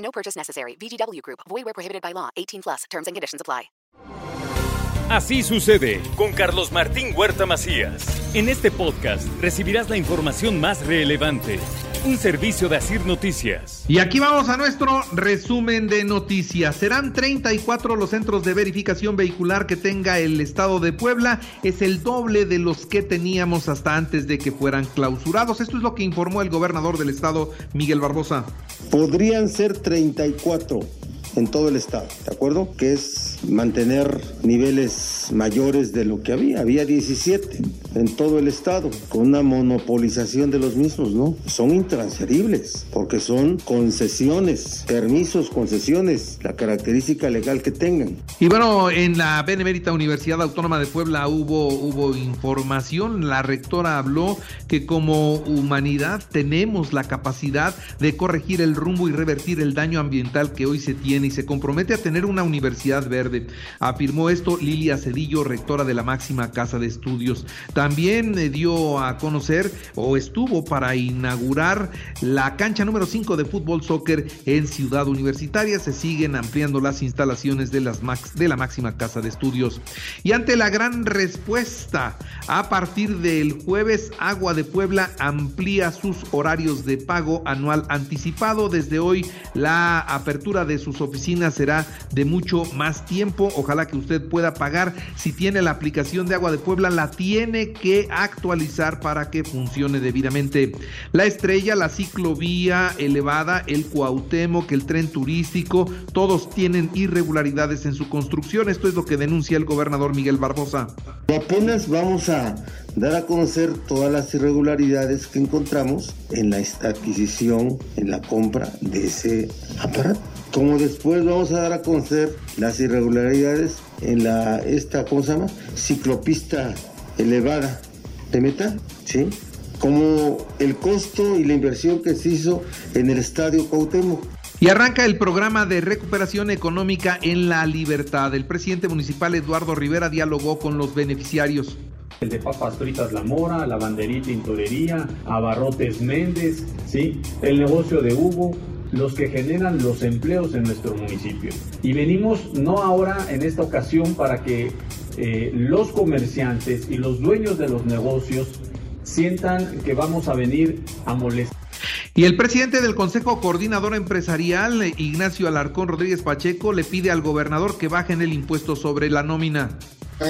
No purchase necessary. VGW Group. Void where prohibited by law. 18 plus. Terms and conditions apply. Así sucede con Carlos Martín Huerta Macías. En este podcast recibirás la información más relevante. Un servicio de Asir Noticias. Y aquí vamos a nuestro resumen de noticias. Serán 34 los centros de verificación vehicular que tenga el estado de Puebla. Es el doble de los que teníamos hasta antes de que fueran clausurados. Esto es lo que informó el gobernador del estado, Miguel Barbosa. Podrían ser 34 en todo el estado, ¿de acuerdo? Que es mantener niveles mayores de lo que había. Había 17 en todo el estado, con una monopolización de los mismos, ¿no? Son intransferibles, porque son concesiones, permisos, concesiones, la característica legal que tengan. Y bueno, en la Benemérita Universidad Autónoma de Puebla hubo, hubo información. La rectora habló que como humanidad tenemos la capacidad de corregir el rumbo y revertir el daño ambiental que hoy se tiene y se compromete a tener una universidad verde. Afirmó esto Lilia Cedillo, rectora de la máxima casa de estudios. También eh, dio a conocer o estuvo para inaugurar la cancha número 5 de fútbol soccer en Ciudad Universitaria. Se siguen ampliando las instalaciones de, las de la máxima casa de estudios. Y ante la gran respuesta, a partir del jueves, Agua de Puebla amplía sus horarios de pago anual anticipado. Desde hoy, la apertura de sus oficinas será de mucho más tiempo. Ojalá que usted pueda pagar. Si tiene la aplicación de Agua de Puebla, la tiene que actualizar para que funcione debidamente. La estrella, la ciclovía elevada, el Cuauhtémoc, el tren turístico, todos tienen irregularidades en su construcción. Esto es lo que denuncia el gobernador Miguel Barbosa. Apenas vamos a dar a conocer todas las irregularidades que encontramos en la adquisición, en la compra de ese aparato. Como después vamos a dar a conocer las irregularidades en la esta, ¿cómo se llama? Ciclopista elevada de metal, ¿sí? Como el costo y la inversión que se hizo en el estadio Cuauhtémoc. Y arranca el programa de recuperación económica en la libertad. El presidente municipal Eduardo Rivera dialogó con los beneficiarios. El de papas fritas La Mora, la banderita Tintorería, Abarrotes Méndez, ¿sí? el negocio de Hugo, los que generan los empleos en nuestro municipio. Y venimos no ahora en esta ocasión para que eh, los comerciantes y los dueños de los negocios sientan que vamos a venir a molestar. Y el presidente del Consejo Coordinador Empresarial, Ignacio Alarcón Rodríguez Pacheco, le pide al gobernador que bajen el impuesto sobre la nómina.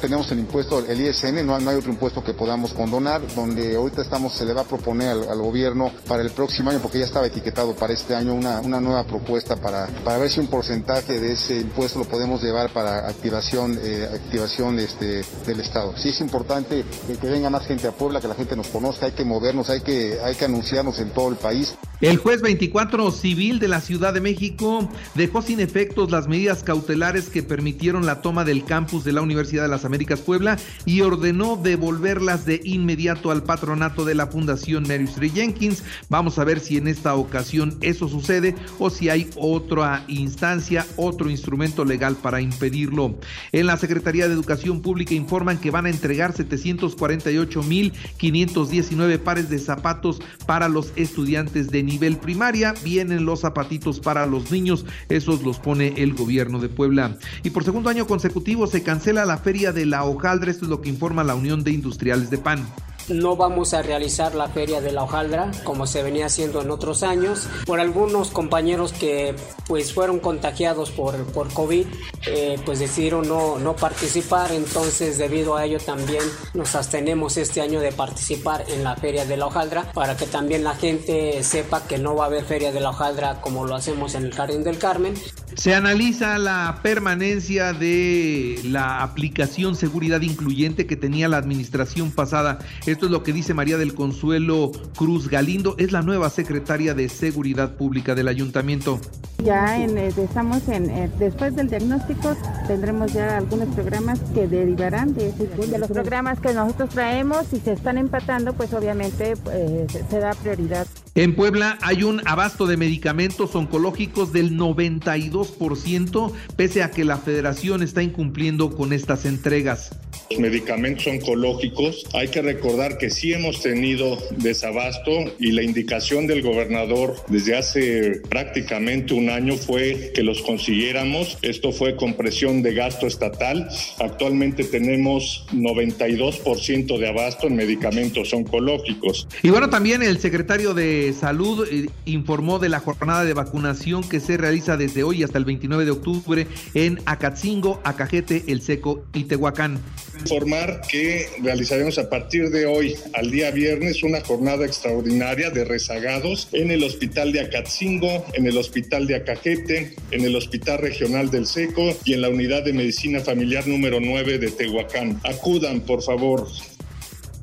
Tenemos el impuesto, el ISN, no, hay otro impuesto que podamos condonar, donde ahorita estamos, se le va a proponer al, gobierno para el próximo año, porque ya estaba etiquetado para este año, una, una nueva propuesta para, para ver si un porcentaje de ese impuesto lo podemos llevar para activación, eh, activación este, del Estado. Sí es importante que, que, venga más gente a Puebla, que la gente nos conozca, hay que movernos, hay que, hay que anunciarnos en todo el país. El juez 24 civil de la Ciudad de México dejó sin efectos las medidas cautelares que permitieron la toma del campus de la Universidad de las Américas Puebla y ordenó devolverlas de inmediato al patronato de la Fundación Mary Street Jenkins. Vamos a ver si en esta ocasión eso sucede o si hay otra instancia, otro instrumento legal para impedirlo. En la Secretaría de Educación Pública informan que van a entregar 748.519 pares de zapatos para los estudiantes de nivel primaria. Vienen los zapatitos para los niños, esos los pone el gobierno de Puebla. Y por segundo año consecutivo se cancela la feria de la hojaldra, esto es lo que informa la Unión de Industriales de Pan. No vamos a realizar la feria de la hojaldra como se venía haciendo en otros años por algunos compañeros que pues fueron contagiados por, por COVID, eh, pues decidieron no, no participar, entonces debido a ello también nos abstenemos este año de participar en la feria de la hojaldra para que también la gente sepa que no va a haber feria de la hojaldra como lo hacemos en el Jardín del Carmen. Se analiza la permanencia de la aplicación seguridad incluyente que tenía la administración pasada. Esto es lo que dice María del Consuelo Cruz Galindo, es la nueva secretaria de Seguridad Pública del Ayuntamiento. Ya en, eh, estamos en, eh, después del diagnóstico tendremos ya algunos programas que derivarán de, de los programas que nosotros traemos y se están empatando, pues obviamente eh, se da prioridad. En Puebla hay un abasto de medicamentos oncológicos del 92%, pese a que la federación está incumpliendo con estas entregas. Los medicamentos oncológicos, hay que recordar que sí hemos tenido desabasto y la indicación del gobernador desde hace prácticamente un año fue que los consiguiéramos. Esto fue con presión de gasto estatal. Actualmente tenemos 92% de abasto en medicamentos oncológicos. Y bueno, también el secretario de Salud eh, informó de la jornada de vacunación que se realiza desde hoy hasta el 29 de octubre en Acatzingo, Acajete, El Seco y Tehuacán. Informar que realizaremos a partir de hoy al día viernes una jornada extraordinaria de rezagados en el Hospital de Acatzingo, en el Hospital de Acajete, en el Hospital Regional del Seco y en la Unidad de Medicina Familiar número 9 de Tehuacán. Acudan, por favor.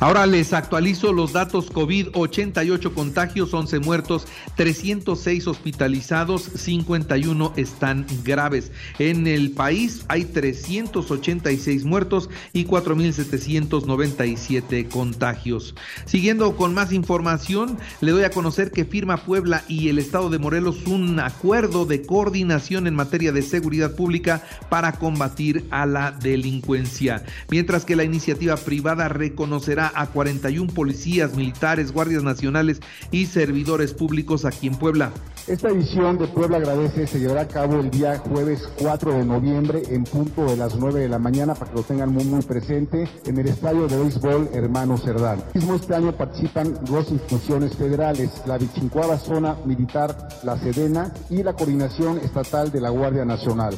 Ahora les actualizo los datos COVID, 88 contagios, 11 muertos, 306 hospitalizados, 51 están graves. En el país hay 386 muertos y 4.797 contagios. Siguiendo con más información, le doy a conocer que firma Puebla y el estado de Morelos un acuerdo de coordinación en materia de seguridad pública para combatir a la delincuencia, mientras que la iniciativa privada reconocerá a 41 policías, militares, guardias nacionales y servidores públicos aquí en Puebla. Esta edición de Puebla Agradece se llevará a cabo el día jueves 4 de noviembre en punto de las 9 de la mañana para que lo tengan muy muy presente en el estadio de béisbol Hermano Cerdán. Mismo este año participan dos instituciones federales, la Vichincuava Zona Militar, la Sedena y la Coordinación Estatal de la Guardia Nacional.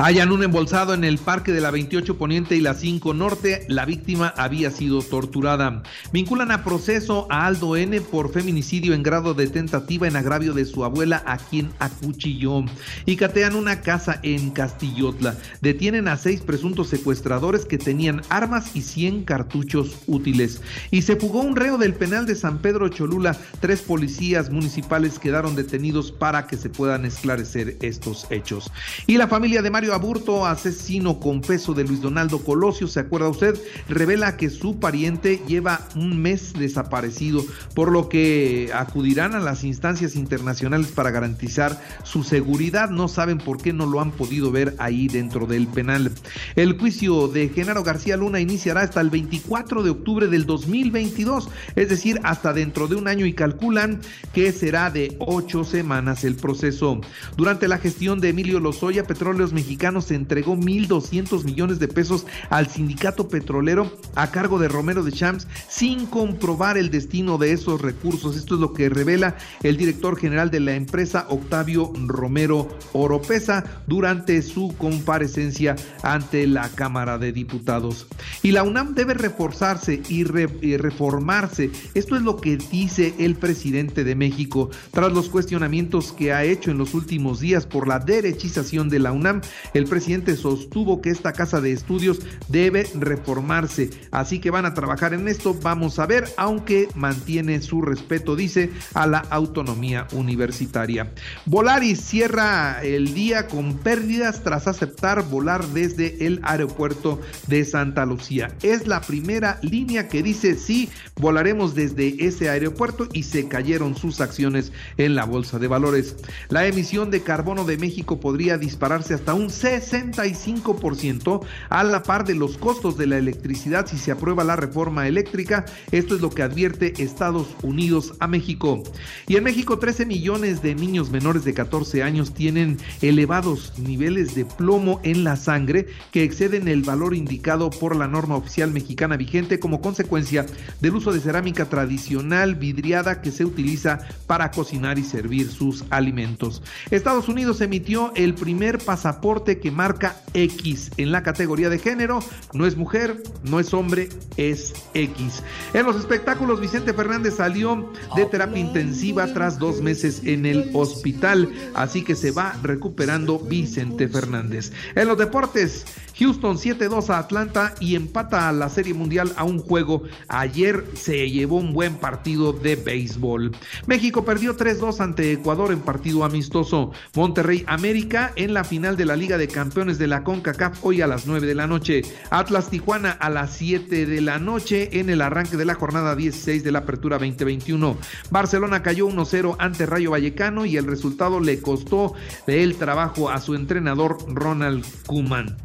Hayan un embolsado en el parque de la 28 Poniente y la 5 Norte. La víctima había sido torturada. Vinculan a proceso a Aldo N por feminicidio en grado de tentativa en agravio de su abuela a quien acuchilló. Y catean una casa en Castillotla. Detienen a seis presuntos secuestradores que tenían armas y 100 cartuchos útiles. Y se fugó un reo del penal de San Pedro Cholula. Tres policías municipales quedaron detenidos para que se puedan esclarecer estos hechos. Y la familia de Mario Aburto, asesino confeso de Luis Donaldo Colosio, ¿se acuerda usted? Revela que su pariente lleva un mes desaparecido, por lo que acudirán a las instancias internacionales para garantizar su seguridad. No saben por qué no lo han podido ver ahí dentro del penal. El juicio de Genaro García Luna iniciará hasta el 24 de octubre del 2022, es decir, hasta dentro de un año y calculan que será de ocho semanas el proceso. Durante la gestión de Emilio Lozoya, Petróleos Mexicanos se entregó 1.200 millones de pesos al sindicato petrolero a cargo de Romero de Champs sin comprobar el destino de esos recursos. Esto es lo que revela el director general de la empresa, Octavio Romero Oropesa, durante su comparecencia ante la Cámara de Diputados. Y la UNAM debe reforzarse y reformarse. Esto es lo que dice el presidente de México tras los cuestionamientos que ha hecho en los últimos días por la derechización de la UNAM el presidente sostuvo que esta casa de estudios debe reformarse, así que van a trabajar en esto, vamos a ver, aunque mantiene su respeto, dice, a la autonomía universitaria. Volaris cierra el día con pérdidas tras aceptar volar desde el aeropuerto de Santa Lucía. Es la primera línea que dice sí, volaremos desde ese aeropuerto y se cayeron sus acciones en la bolsa de valores. La emisión de carbono de México podría dispararse hasta un 65% a la par de los costos de la electricidad si se aprueba la reforma eléctrica. Esto es lo que advierte Estados Unidos a México. Y en México 13 millones de niños menores de 14 años tienen elevados niveles de plomo en la sangre que exceden el valor indicado por la norma oficial mexicana vigente como consecuencia del uso de cerámica tradicional vidriada que se utiliza para cocinar y servir sus alimentos. Estados Unidos emitió el primer pasaporte que marca X en la categoría de género. No es mujer, no es hombre, es X. En los espectáculos, Vicente Fernández salió de terapia intensiva tras dos meses en el hospital, así que se va recuperando Vicente Fernández. En los deportes, Houston 7-2 a Atlanta y empata a la Serie Mundial a un juego. Ayer se llevó un buen partido de béisbol. México perdió 3-2 ante Ecuador en partido amistoso. Monterrey América en la final de la Liga de Campeones de la CONCACAF hoy a las 9 de la noche. Atlas Tijuana a las 7 de la noche en el arranque de la jornada 16 de la Apertura 2021. Barcelona cayó 1-0 ante Rayo Vallecano y el resultado le costó el trabajo a su entrenador Ronald Kuman.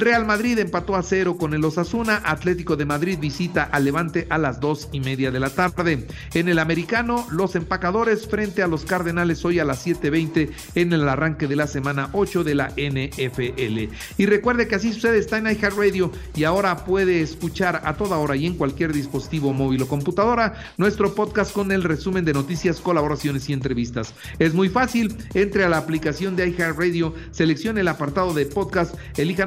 Real Madrid empató a cero con el Osasuna. Atlético de Madrid visita al Levante a las dos y media de la tarde. En el americano, los empacadores frente a los Cardenales hoy a las 7:20 en el arranque de la semana 8 de la NFL. Y recuerde que así sucede, está en iHeartRadio y ahora puede escuchar a toda hora y en cualquier dispositivo móvil o computadora nuestro podcast con el resumen de noticias, colaboraciones y entrevistas. Es muy fácil, entre a la aplicación de iHeartRadio, seleccione el apartado de podcast, elija